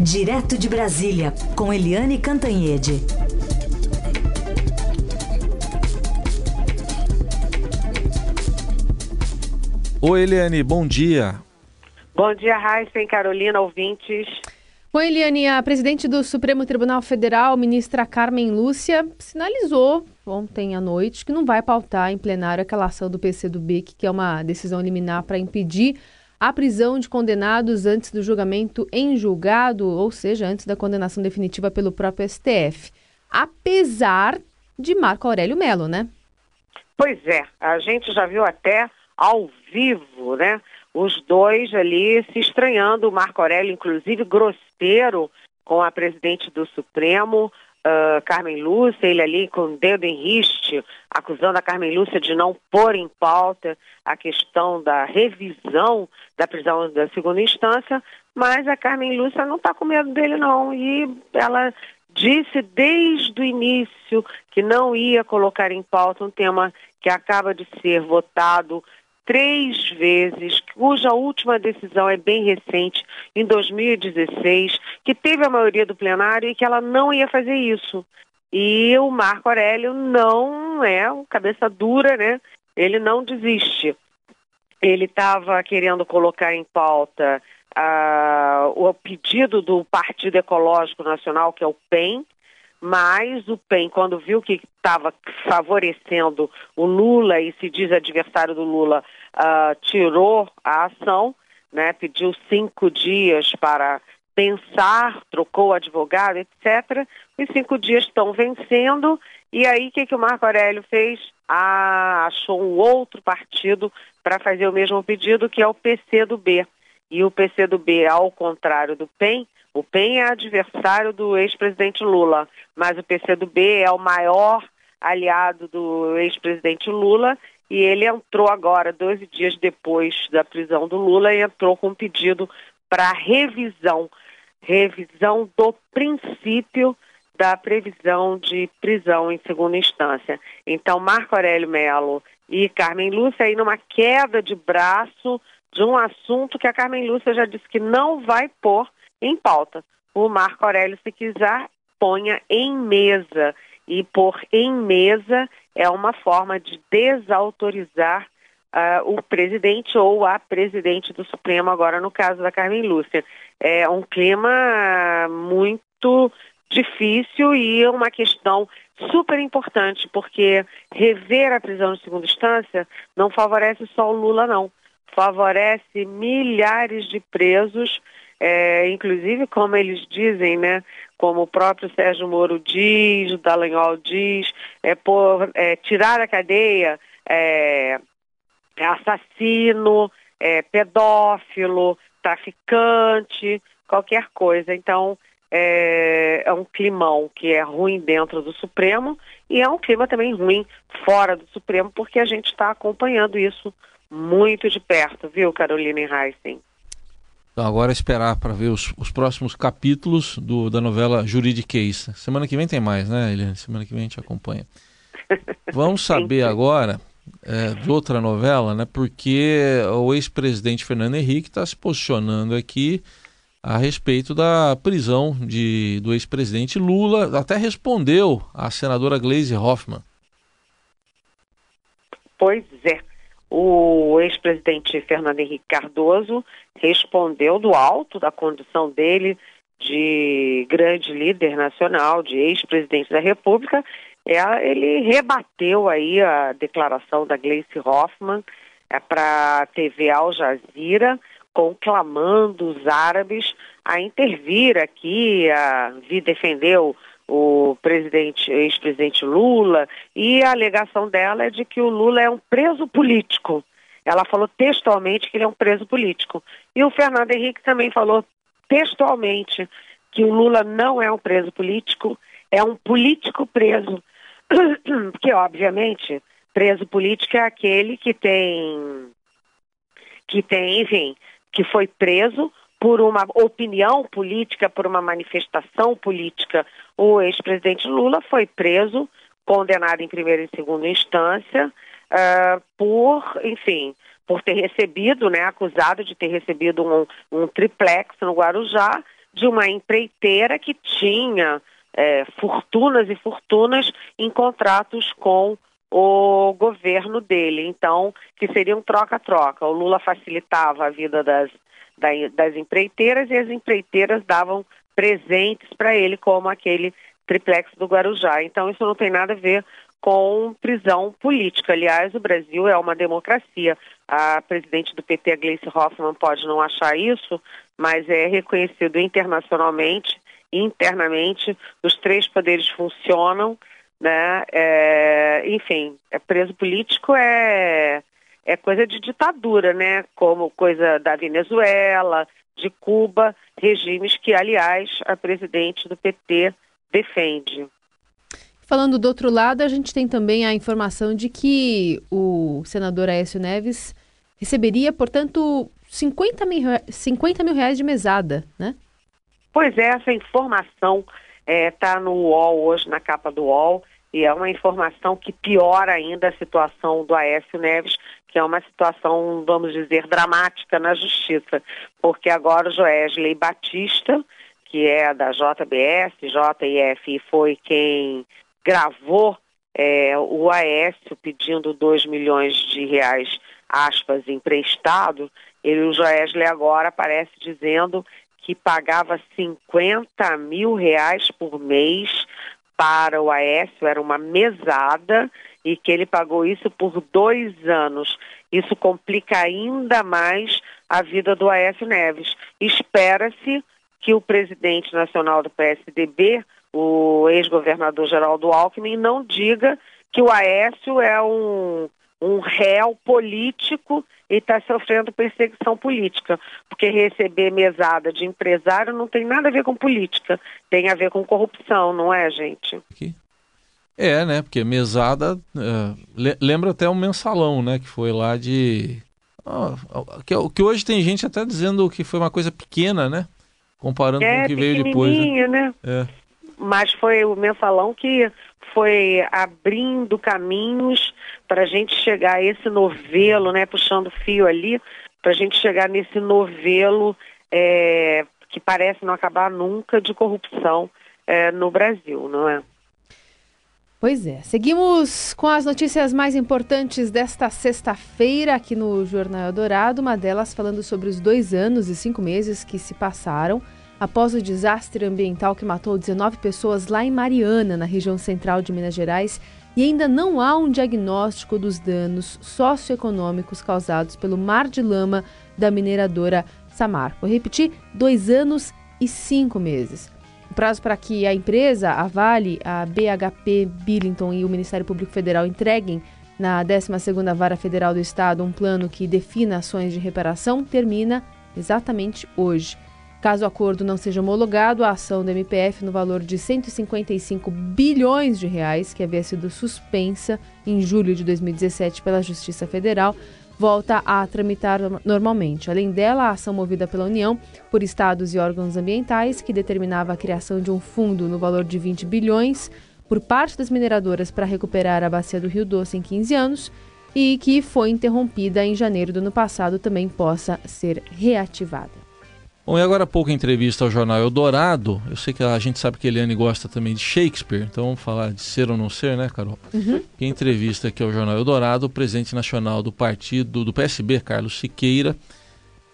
Direto de Brasília, com Eliane Cantanhede. Oi, Eliane, bom dia. Bom dia, Raíssa e Carolina, ouvintes. Oi, Eliane, a presidente do Supremo Tribunal Federal, ministra Carmen Lúcia, sinalizou ontem à noite que não vai pautar em plenário aquela ação do PCdoB, que é uma decisão liminar para impedir a prisão de condenados antes do julgamento em julgado, ou seja, antes da condenação definitiva pelo próprio STF. Apesar de Marco Aurélio Melo, né? Pois é, a gente já viu até ao vivo, né? Os dois ali se estranhando, o Marco Aurélio, inclusive, grosseiro com a presidente do Supremo, uh, Carmen Lúcia, ele ali com o dedo em riste, acusando a Carmen Lúcia de não pôr em pauta a questão da revisão da prisão da segunda instância, mas a Carmen Lúcia não está com medo dele não, e ela disse desde o início que não ia colocar em pauta um tema que acaba de ser votado três vezes, cuja última decisão é bem recente, em 2016, que teve a maioria do plenário e que ela não ia fazer isso. E o Marco Aurélio não é cabeça dura, né? Ele não desiste. Ele estava querendo colocar em pauta uh, o pedido do Partido Ecológico Nacional, que é o PEN, mas o PEN, quando viu que estava favorecendo o Lula e se diz adversário do Lula, uh, tirou a ação, né, pediu cinco dias para pensar, trocou advogado, etc. Os cinco dias estão vencendo. E aí, o que, que o Marco Aurélio fez? Ah, achou um outro partido para fazer o mesmo pedido, que é o PCdoB. E o PCdoB, ao contrário do PEN, o PEN é adversário do ex-presidente Lula, mas o PCdoB é o maior aliado do ex-presidente Lula e ele entrou agora, 12 dias depois da prisão do Lula, e entrou com um pedido para revisão, revisão do princípio da previsão de prisão em segunda instância. Então, Marco Aurélio Melo e Carmen Lúcia aí numa queda de braço de um assunto que a Carmen Lúcia já disse que não vai pôr em pauta. O Marco Aurélio, se quiser, ponha em mesa. E pôr em mesa é uma forma de desautorizar uh, o presidente ou a presidente do Supremo, agora no caso da Carmen Lúcia. É um clima muito difícil e uma questão super importante, porque rever a prisão de segunda instância não favorece só o Lula, não. Favorece milhares de presos é, inclusive, como eles dizem, né, como o próprio Sérgio Moro diz, o Dallagnol diz, é, por, é, tirar a cadeia é, é assassino, é, pedófilo, traficante, qualquer coisa. Então, é, é, um climão que é ruim dentro do Supremo e é um clima também ruim fora do Supremo, porque a gente está acompanhando isso muito de perto, viu, Carolina Heissen? Então agora é esperar para ver os, os, próximos capítulos do, da novela Juridiquês. Semana que vem tem mais, né, Eliane? Semana que vem a gente acompanha. Vamos saber agora é, de outra novela, né? Porque o ex-presidente Fernando Henrique está se posicionando aqui a respeito da prisão de, do ex-presidente Lula. Até respondeu a senadora Gleisi Hoffmann. Pois é o ex-presidente Fernando Henrique Cardoso respondeu do alto da condição dele de grande líder nacional, de ex-presidente da República, é, ele rebateu aí a declaração da Gleice Hoffmann é, para a TV Al Jazeera, conclamando os árabes a intervir aqui, a defender o, o presidente, ex-presidente Lula, e a alegação dela é de que o Lula é um preso político. Ela falou textualmente que ele é um preso político. E o Fernando Henrique também falou textualmente que o Lula não é um preso político, é um político preso. Porque, obviamente, preso político é aquele que tem, que tem, enfim, que foi preso por uma opinião política, por uma manifestação política. O ex-presidente Lula foi preso, condenado em primeira e segunda instância, uh, por, enfim, por ter recebido, né, acusado de ter recebido um, um triplex no Guarujá, de uma empreiteira que tinha é, fortunas e fortunas em contratos com o governo dele. Então, que seria um troca-troca. O Lula facilitava a vida das, das empreiteiras e as empreiteiras davam presentes para ele, como aquele triplex do Guarujá. Então, isso não tem nada a ver com prisão política. Aliás, o Brasil é uma democracia. A presidente do PT, a Gleice Hoffmann, pode não achar isso, mas é reconhecido internacionalmente, internamente, os três poderes funcionam, né? É, enfim, é preso político é é coisa de ditadura, né? Como coisa da Venezuela, de Cuba, regimes que, aliás, a presidente do PT defende. Falando do outro lado, a gente tem também a informação de que o senador Aécio Neves receberia, portanto, 50 mil, 50 mil reais de mesada, né? Pois é, essa informação está é, no UOL hoje, na capa do UOL, e é uma informação que piora ainda a situação do Aécio Neves, que é uma situação, vamos dizer, dramática na justiça, porque agora o Joesley Batista, que é da JBS, JIF, foi quem gravou é, o Aécio pedindo 2 milhões de reais, aspas, emprestado, ele, o Joesley agora aparece dizendo que pagava 50 mil reais por mês para o Aécio, era uma mesada, e que ele pagou isso por dois anos. Isso complica ainda mais a vida do Aécio Neves. Espera-se que o presidente nacional do PSDB, o ex-governador Geraldo Alckmin, não diga que o Aécio é um, um réu político e está sofrendo perseguição política. Porque receber mesada de empresário não tem nada a ver com política, tem a ver com corrupção, não é, gente? É, né? Porque mesada é, lembra até um mensalão, né? Que foi lá de. que, que hoje tem gente até dizendo que foi uma coisa pequena, né? Comparando é, com o que veio depois. Né? né? É. Mas foi o mensalão que foi abrindo caminhos para a gente chegar a esse novelo, né, puxando fio ali, para a gente chegar nesse novelo é, que parece não acabar nunca de corrupção é, no Brasil, não é? Pois é. Seguimos com as notícias mais importantes desta sexta-feira aqui no Jornal Dourado. Uma delas falando sobre os dois anos e cinco meses que se passaram após o desastre ambiental que matou 19 pessoas lá em Mariana, na região central de Minas Gerais, e ainda não há um diagnóstico dos danos socioeconômicos causados pelo mar de lama da mineradora Samar. Vou repetir: dois anos e cinco meses. O prazo para que a empresa, a Vale, a BHP Billington e o Ministério Público Federal entreguem na 12ª Vara Federal do Estado um plano que defina ações de reparação termina exatamente hoje. Caso o acordo não seja homologado, a ação do MPF no valor de 155 bilhões de reais, que havia sido suspensa em julho de 2017 pela Justiça Federal, volta a tramitar normalmente. Além dela, a ação movida pela União por estados e órgãos ambientais, que determinava a criação de um fundo no valor de 20 bilhões por parte das mineradoras para recuperar a bacia do Rio Doce em 15 anos e que foi interrompida em janeiro do ano passado, também possa ser reativada. Bom, e agora há pouco entrevista ao jornal Eldorado. Eu sei que a gente sabe que a Eliane gosta também de Shakespeare, então vamos falar de ser ou não ser, né, Carol? Uhum. Quem entrevista aqui ao jornal Eldorado, o presidente nacional do partido, do PSB, Carlos Siqueira,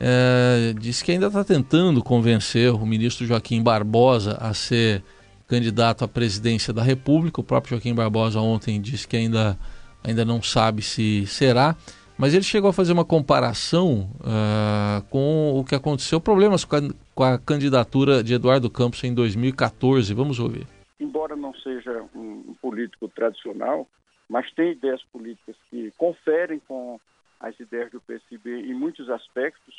é, disse que ainda está tentando convencer o ministro Joaquim Barbosa a ser candidato à presidência da República. O próprio Joaquim Barbosa ontem disse que ainda, ainda não sabe se será. Mas ele chegou a fazer uma comparação uh, com o que aconteceu, problemas com a, com a, candidatura de Eduardo Campos em 2014. Vamos ouvir. Embora não seja um político tradicional, mas tem ideias políticas que conferem com as ideias do PSB em muitos aspectos.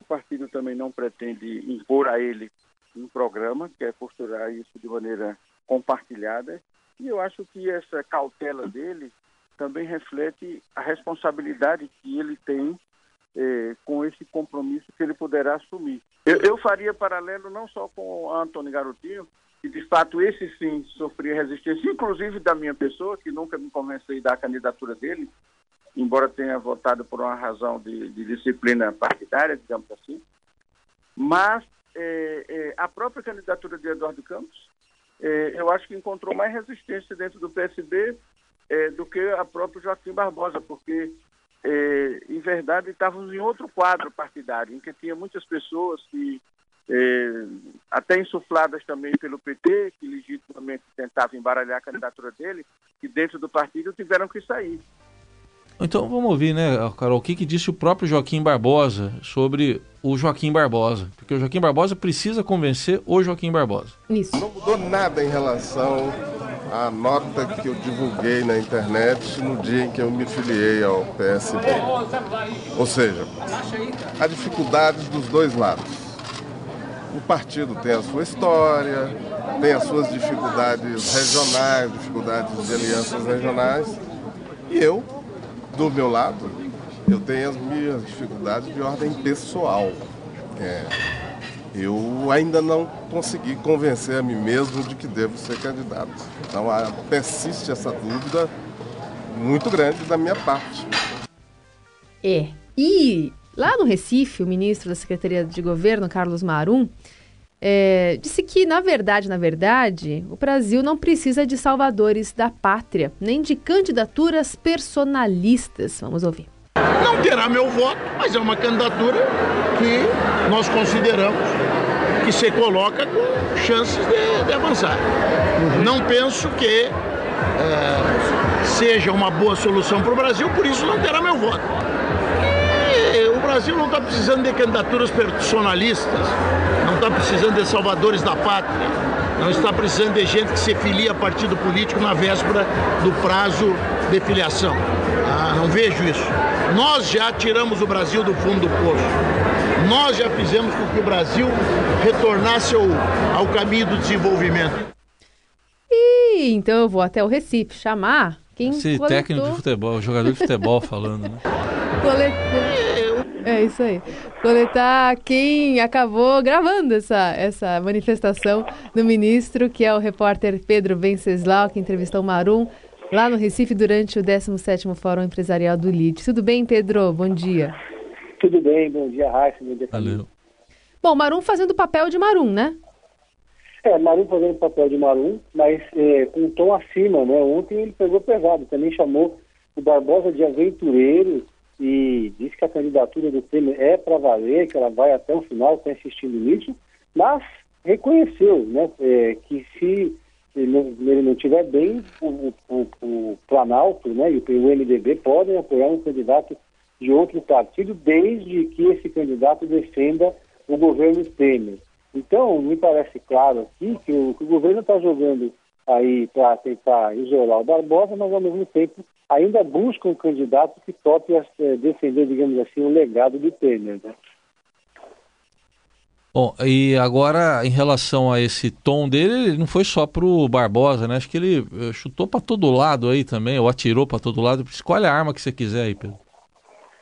O partido também não pretende impor a ele um programa, quer posturar isso de maneira compartilhada. E eu acho que essa cautela dele também reflete a responsabilidade que ele tem eh, com esse compromisso que ele poderá assumir. Eu, eu, faria paralelo não só com o Antônio Garotinho, que de fato esse sim sofria resistência, inclusive da minha pessoa, que nunca me convencei da candidatura dele, embora tenha votado por uma razão de, de disciplina partidária, digamos assim. Mas é, é, a própria candidatura de Eduardo Campos, é, eu acho que encontrou mais resistência dentro do PSB é, do que a própria Joaquim Barbosa, porque, é, em verdade, estávamos em outro quadro partidário, em que tinha muitas pessoas que, é, até insufladas também pelo PT, que legitimamente tentavam embaralhar a candidatura dele, que dentro do partido tiveram que sair. Então vamos ouvir, né, Carol, o que, que disse o próprio Joaquim Barbosa sobre o Joaquim Barbosa. Porque o Joaquim Barbosa precisa convencer o Joaquim Barbosa. Isso. Não mudou nada em relação à nota que eu divulguei na internet no dia em que eu me filiei ao PSB. Ou seja, há dificuldades dos dois lados. O partido tem a sua história, tem as suas dificuldades regionais, dificuldades de alianças regionais, e eu do meu lado, eu tenho as minhas dificuldades de ordem pessoal. É, eu ainda não consegui convencer a mim mesmo de que devo ser candidato. Então persiste essa dúvida muito grande da minha parte. É. E lá no Recife, o ministro da Secretaria de Governo, Carlos Marum, é, disse que, na verdade, na verdade, o Brasil não precisa de salvadores da pátria, nem de candidaturas personalistas. Vamos ouvir. Não terá meu voto, mas é uma candidatura que nós consideramos que se coloca com chances de, de avançar. Uhum. Não penso que é, seja uma boa solução para o Brasil, por isso não terá meu voto. E o Brasil não está precisando de candidaturas personalistas está precisando de salvadores da pátria, não está precisando de gente que se filia a partido político na véspera do prazo de filiação. Ah, não vejo isso. Nós já tiramos o Brasil do fundo do poço. Nós já fizemos com que o Brasil retornasse ao, ao caminho do desenvolvimento. E então eu vou até o Recife chamar quem Esse coletou... técnico de futebol, jogador de futebol falando, né? É isso aí. Coletar quem acabou gravando essa, essa manifestação do ministro, que é o repórter Pedro Venceslau, que entrevistou o Marum lá no Recife durante o 17º Fórum Empresarial do LID. Tudo bem, Pedro? Bom dia. Tudo bem, bom dia, Raíssa, bom dia. Valeu. Bom, Marum fazendo o papel de Marum, né? É, Marum fazendo o papel de Marum, mas é, com um tom acima, né? Ontem ele pegou pesado, também chamou o Barbosa de aventureiro, e disse que a candidatura do Temer é para valer, que ela vai até o final, está insistindo nisso, mas reconheceu né, é, que se ele não, ele não tiver bem, o, o, o, Planalto né, e o MDB podem apoiar um candidato de outro partido, desde que esse candidato defenda o governo Temer. Então, me parece claro aqui que o, que o governo está jogando aí para tentar isolar o Barbosa, mas ao mesmo tempo ainda busca um candidato que tope é, defender, digamos assim, o legado do Temer. Né? Bom, e agora em relação a esse tom dele, ele não foi só para o Barbosa, né? Acho que ele eh, chutou para todo lado aí também, ou atirou para todo lado. Escolhe a arma que você quiser aí, Pedro.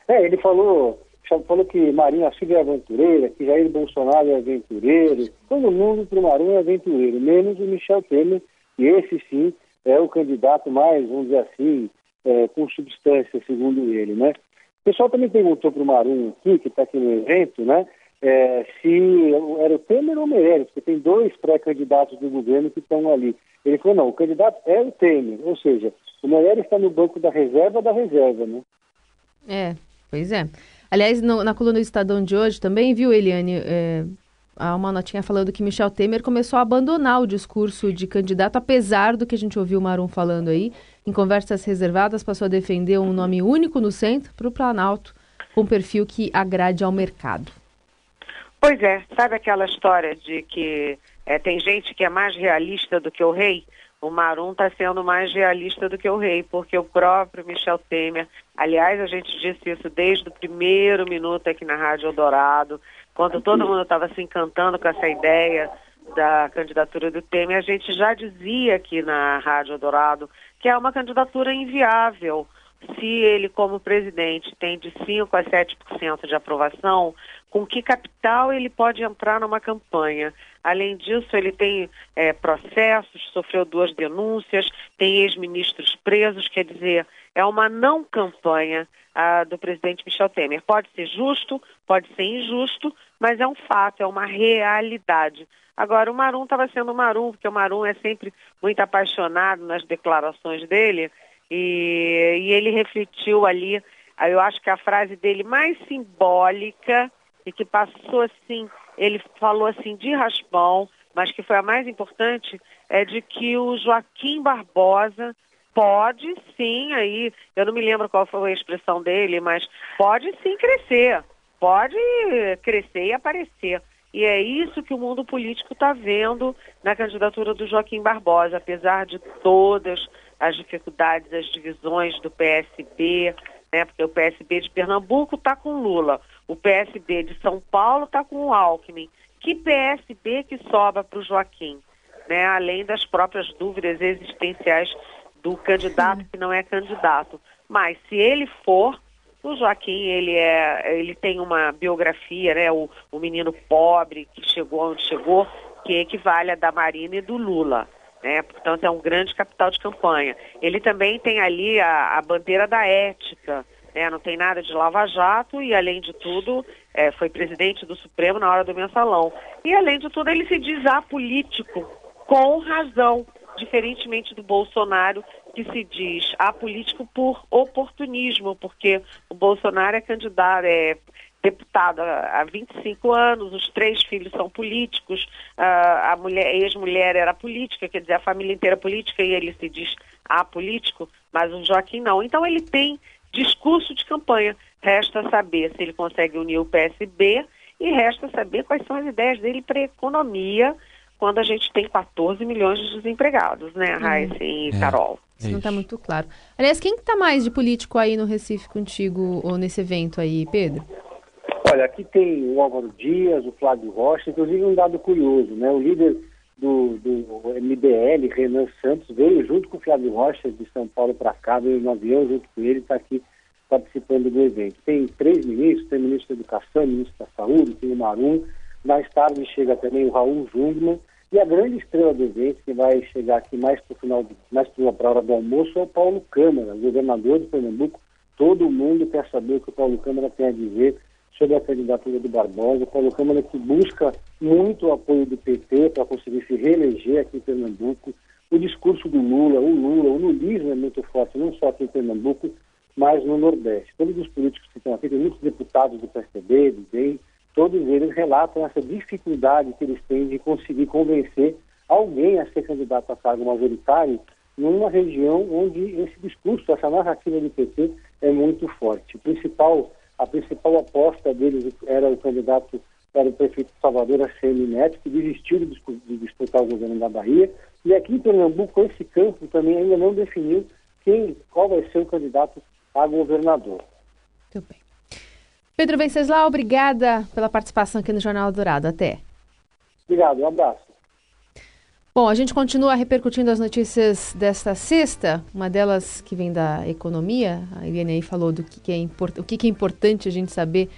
É, ele falou, falou que Marinho Silva é aventureira, que Jair Bolsonaro é aventureiro. Todo mundo para o Marinho é aventureiro, menos o Michel Temer, que esse sim é o candidato mais, vamos dizer assim, é, com substância, segundo ele, né? O pessoal também perguntou para o Marum aqui, que está aqui no evento, né? É, se era o Temer ou o Meirelles, porque tem dois pré-candidatos do governo que estão ali. Ele falou, não, o candidato é o Temer, ou seja, o Meirelles está no banco da reserva da reserva, né? É, pois é. Aliás, no, na coluna do Estadão de hoje também, viu, Eliane, é, há uma notinha falando que Michel Temer começou a abandonar o discurso de candidato, apesar do que a gente ouviu o Marum falando aí, em conversas reservadas, passou a defender um nome único no centro para o Planalto, com perfil que agrade ao mercado. Pois é, sabe aquela história de que é, tem gente que é mais realista do que o rei? O Marum está sendo mais realista do que o rei, porque o próprio Michel Temer, aliás, a gente disse isso desde o primeiro minuto aqui na Rádio Eldorado, quando todo mundo estava se encantando com essa ideia da candidatura do Temer, a gente já dizia aqui na Rádio Eldorado que é uma candidatura inviável, se ele, como presidente, tem de 5% a 7% de aprovação, com que capital ele pode entrar numa campanha. Além disso, ele tem é, processos, sofreu duas denúncias, tem ex-ministros presos, quer dizer, é uma não campanha do presidente Michel Temer. Pode ser justo, pode ser injusto, mas é um fato, é uma realidade. Agora, o Marum estava sendo Marum, porque o Marum é sempre muito apaixonado nas declarações dele, e, e ele refletiu ali, eu acho que a frase dele mais simbólica e que passou assim, ele falou assim de raspão, mas que foi a mais importante, é de que o Joaquim Barbosa pode sim aí, eu não me lembro qual foi a expressão dele, mas pode sim crescer, pode crescer e aparecer. E é isso que o mundo político está vendo na candidatura do Joaquim Barbosa, apesar de todas as dificuldades, as divisões do PSB, né? Porque o PSB de Pernambuco está com Lula, o PSB de São Paulo está com o Alckmin. Que PSB que sobra para o Joaquim? Né? Além das próprias dúvidas existenciais do candidato que não é candidato. Mas se ele for, o Joaquim, ele, é, ele tem uma biografia, né? O, o menino pobre que chegou onde chegou, que equivale a da Marina e do Lula. Né? Portanto, é um grande capital de campanha. Ele também tem ali a, a bandeira da ética, né? não tem nada de lava-jato e, além de tudo, é, foi presidente do Supremo na hora do mensalão. E, além de tudo, ele se diz apolítico, com razão, diferentemente do Bolsonaro, que se diz apolítico por oportunismo, porque o Bolsonaro é candidato, é deputado há 25 anos, os três filhos são políticos, a mulher, ex-mulher era política, quer dizer, a família inteira é política e ele se diz apolítico, mas o Joaquim não. Então ele tem discurso de campanha. Resta saber se ele consegue unir o PSB e resta saber quais são as ideias dele para a economia quando a gente tem 14 milhões de desempregados, né, uhum. Raíssa e é. Carol? Isso não está muito claro. Aliás, quem está mais de político aí no Recife contigo ou nesse evento aí, Pedro? Olha, aqui tem o Álvaro Dias, o Flávio Rocha, inclusive um dado curioso, né? O líder do, do MBL, Renan Santos, veio junto com o Flávio Rocha de São Paulo para cá, veio no avião junto com ele, está aqui participando do evento. Tem três ministros, tem o ministro da Educação, o ministro da Saúde, tem o Marum, mais tarde chega também o Raul Jungmann, e a grande estrela do evento, que vai chegar aqui mais para o final, mais para a hora do almoço, é o Paulo Câmara, governador de Pernambuco. Todo mundo quer saber o que o Paulo Câmara tem a dizer sobre a candidatura do Barbosa. Câmara que busca muito o apoio do PT para conseguir se reeleger aqui em Pernambuco. O discurso do Lula, o Lula, o lulismo é muito forte, não só aqui em Pernambuco, mas no Nordeste. Todos os políticos que estão aqui, tem muitos deputados do PSDB, do DEM, todos eles relatam essa dificuldade que eles têm de conseguir convencer alguém a ser candidato a cargo majoritário numa região onde esse discurso, essa narrativa do PT é muito forte. O principal, a principal aposta deles era o candidato, era o prefeito de Salvador, ACM Neto, que desistiu de, de disputar o governo da Bahia. E aqui em Pernambuco, esse campo também ainda não definiu quem, qual vai ser o candidato a governador. Muito bem. Pedro Venceslau, obrigada pela participação aqui no Jornal Dourado. Até. Obrigado, um abraço. Bom, a gente continua repercutindo as notícias desta sexta, uma delas que vem da economia. A Eliane aí falou do que, que é import... o que, que é importante a gente saber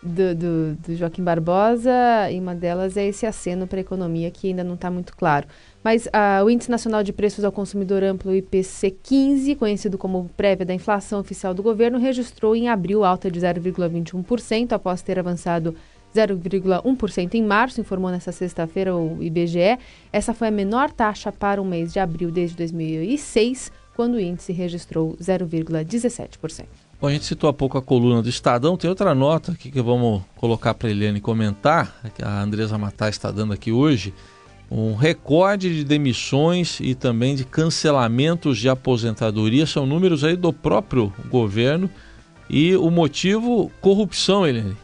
do, do, do, Joaquim Barbosa, e uma delas é esse aceno para a economia que ainda não está muito claro. Mas uh, o Índice Nacional de Preços ao Consumidor Amplo, IPC 15, conhecido como prévia da inflação oficial do governo, registrou em abril alta de 0,21%, após ter avançado 0,1% em março, informou nesta sexta-feira o IBGE. Essa foi a menor taxa para o mês de abril desde 2006, quando o índice registrou 0,17%. Bom, a gente citou há pouco a coluna do Estadão, tem outra nota aqui que vamos colocar para a Eliane comentar, que a Andresa Matar está dando aqui hoje, um recorde de demissões e também de cancelamentos de aposentadoria, são números aí do próprio governo, e o motivo, corrupção, Eliane.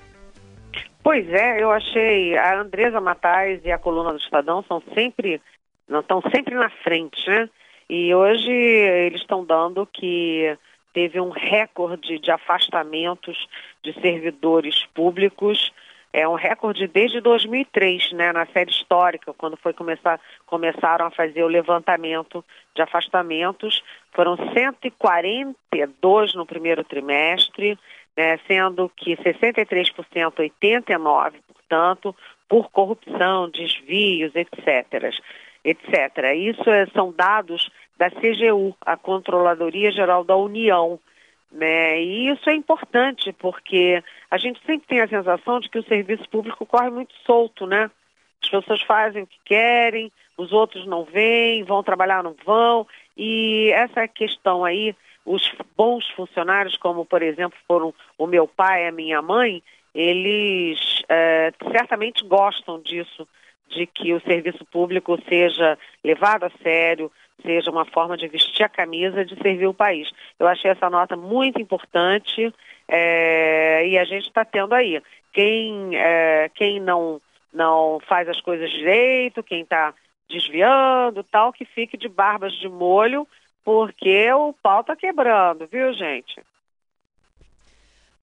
Pois é, eu achei, a Andresa Matais e a coluna do Estadão são sempre, não estão sempre na frente, né? E hoje eles estão dando que teve um recorde de afastamentos de servidores públicos é um recorde desde 2003, né, na série histórica, quando foi começar, começaram a fazer o levantamento de afastamentos. Foram 142 no primeiro trimestre, né, sendo que 63%, 89%, portanto, por corrupção, desvios, etc. etc. Isso é, são dados da CGU, a Controladoria Geral da União. Né? E isso é importante porque a gente sempre tem a sensação de que o serviço público corre muito solto, né? As pessoas fazem o que querem, os outros não vêm, vão trabalhar, não vão. E essa questão aí, os bons funcionários, como por exemplo foram o meu pai e a minha mãe, eles é, certamente gostam disso, de que o serviço público seja levado a sério, seja uma forma de vestir a camisa de servir o país. Eu achei essa nota muito importante é, e a gente está tendo aí. Quem, é, quem não, não faz as coisas direito, quem está desviando, tal, que fique de barbas de molho, porque o pau está quebrando, viu, gente?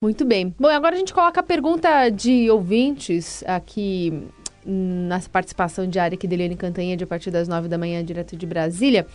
Muito bem. Bom, agora a gente coloca a pergunta de ouvintes aqui na participação diária aqui de Eliane Cantanhede a partir das nove da manhã, direto de Brasília.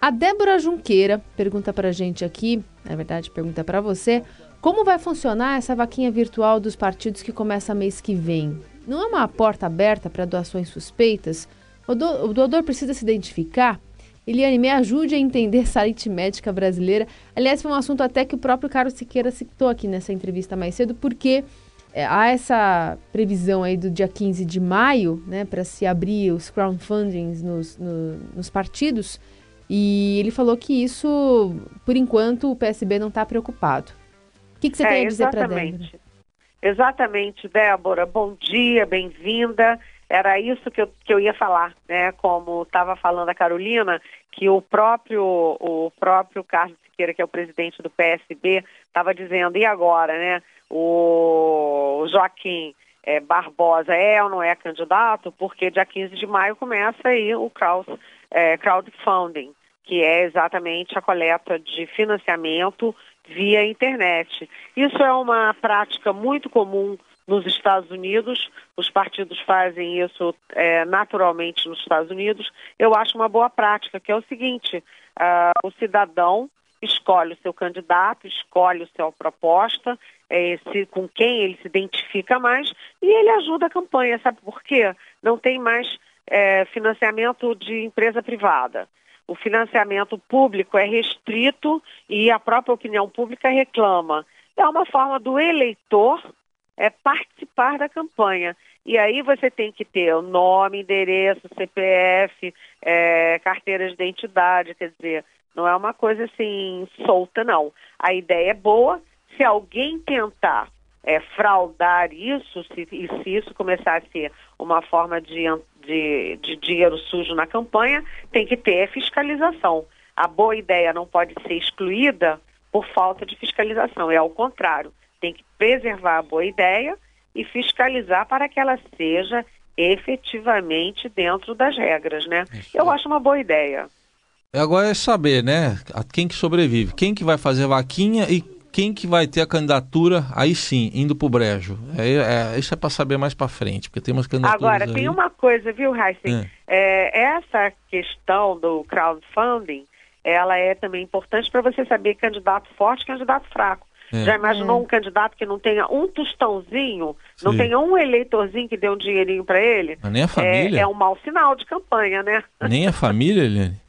A Débora Junqueira pergunta para a gente aqui, na verdade, pergunta para você, como vai funcionar essa vaquinha virtual dos partidos que começa mês que vem? Não é uma porta aberta para doações suspeitas? O, do, o doador precisa se identificar? Eliane, me ajude a entender essa aritmética brasileira. Aliás, foi um assunto até que o próprio Carlos Siqueira citou aqui nessa entrevista mais cedo, porque é, há essa previsão aí do dia 15 de maio, né, para se abrir os crowdfundings nos, no, nos partidos, e ele falou que isso, por enquanto, o PSB não está preocupado. O que, que você é, tem a dizer para Débora? Exatamente, Débora. Bom dia, bem-vinda. Era isso que eu, que eu ia falar, né? Como estava falando a Carolina, que o próprio, o próprio Carlos Siqueira, que é o presidente do PSB, estava dizendo, e agora, né? O Joaquim é, Barbosa é ou não é candidato? Porque dia 15 de maio começa aí o crowd, é, crowdfunding, que é exatamente a coleta de financiamento via internet. Isso é uma prática muito comum nos Estados Unidos, os partidos fazem isso é, naturalmente nos Estados Unidos. Eu acho uma boa prática, que é o seguinte: uh, o cidadão escolhe o seu candidato, escolhe a sua proposta, é, se, com quem ele se identifica mais, e ele ajuda a campanha. Sabe por quê? Não tem mais é, financiamento de empresa privada. O financiamento público é restrito e a própria opinião pública reclama. É uma forma do eleitor é participar da campanha. E aí você tem que ter o nome, endereço, CPF, é, carteira de identidade, quer dizer, não é uma coisa assim solta, não. A ideia é boa. Se alguém tentar é, fraudar isso, se, e se isso começar a ser uma forma de, de, de dinheiro sujo na campanha, tem que ter fiscalização. A boa ideia não pode ser excluída por falta de fiscalização, é ao contrário tem que preservar a boa ideia e fiscalizar para que ela seja efetivamente dentro das regras, né? Isso. Eu acho uma boa ideia. Agora é saber, né, quem que sobrevive, quem que vai fazer vaquinha e quem que vai ter a candidatura, aí sim, indo para o brejo. É, é, isso é para saber mais para frente, porque tem umas candidaturas Agora, aí. tem uma coisa, viu, Heisen? É. é. essa questão do crowdfunding, ela é também importante para você saber candidato forte e candidato fraco. É. Já imaginou é. um candidato que não tenha um tostãozinho, Sim. não tenha um eleitorzinho que dê um dinheirinho para ele? Mas nem a família? É, é, um mau sinal de campanha, né? Nem a família, Eliane?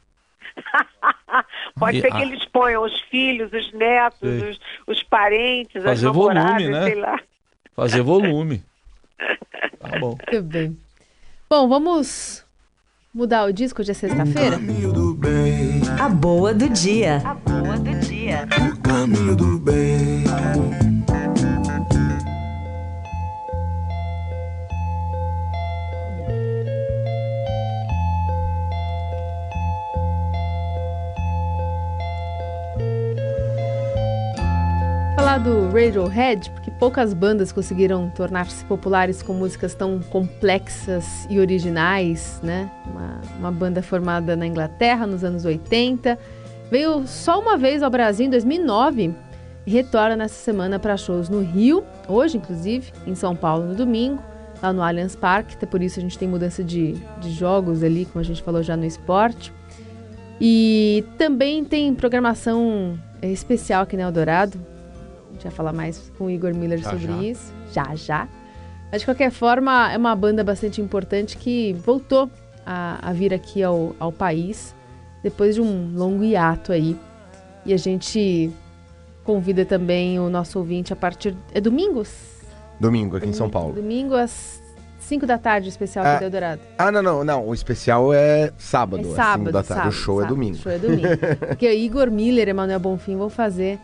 Pode ser que eles ponham os filhos, os netos, os, os, parentes, Fazer as namoradas, volume, né? sei lá. Fazer volume. Tá bom. Muito bem. Bom, vamos mudar o disco de sexta-feira? A boa do dia. A boa do dia. O caminho do bem. Falar do Radiohead, porque poucas bandas conseguiram tornar-se populares com músicas tão complexas e originais, né? Uma, uma banda formada na Inglaterra nos anos 80 Veio só uma vez ao Brasil em 2009 e retorna nessa semana para shows no Rio, hoje inclusive, em São Paulo no domingo, lá no Allianz Parque, até por isso a gente tem mudança de, de jogos ali, como a gente falou já no esporte. E também tem programação é, especial aqui na Eldorado. A gente vai falar mais com o Igor Miller já, sobre já. isso. Já, já. Mas de qualquer forma, é uma banda bastante importante que voltou a, a vir aqui ao, ao país depois de um longo hiato aí. E a gente convida também o nosso ouvinte a partir. É domingos? Domingo, aqui em São Paulo. Domingo às 5 da tarde, o especial ah, do Eldorado. Ah, não, não, não. O especial é sábado. É sábado, da tarde. Sábado, o show é sábado, é domingo. O show é domingo. Porque Igor Miller e Emanuel Bonfim vão fazer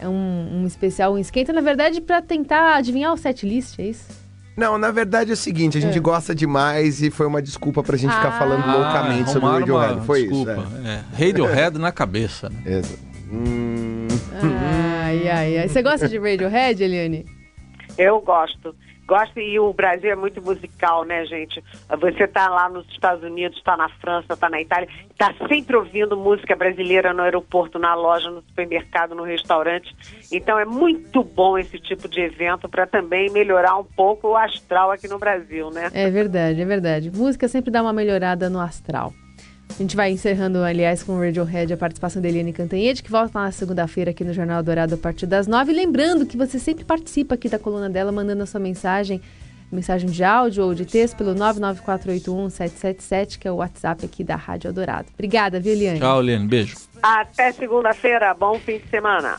um, um especial, um esquenta, na verdade, para tentar adivinhar o set list, é isso? Não, na verdade é o seguinte, a gente é. gosta demais e foi uma desculpa pra gente ah. ficar falando ah, loucamente sobre o Radiohead. Foi desculpa. isso. É. É. Radiohead na cabeça. Né? Exato. Hum. Ai, ai, ai. Você gosta de Radiohead, Eliane? Eu gosto. Gosto e o Brasil é muito musical, né, gente? Você tá lá nos Estados Unidos, está na França, está na Itália, está sempre ouvindo música brasileira no aeroporto, na loja, no supermercado, no restaurante. Então é muito bom esse tipo de evento para também melhorar um pouco o astral aqui no Brasil, né? É verdade, é verdade. Música sempre dá uma melhorada no astral. A gente vai encerrando, aliás, com o Radiohead a participação da Eliane Cantanhede, que volta na segunda-feira aqui no Jornal Dourado a partir das nove. Lembrando que você sempre participa aqui da coluna dela, mandando a sua mensagem, mensagem de áudio ou de texto pelo 994817777, que é o WhatsApp aqui da Rádio Dourado. Obrigada, viu, Eliane? Tchau, Eliane. Beijo. Até segunda-feira. Bom fim de semana.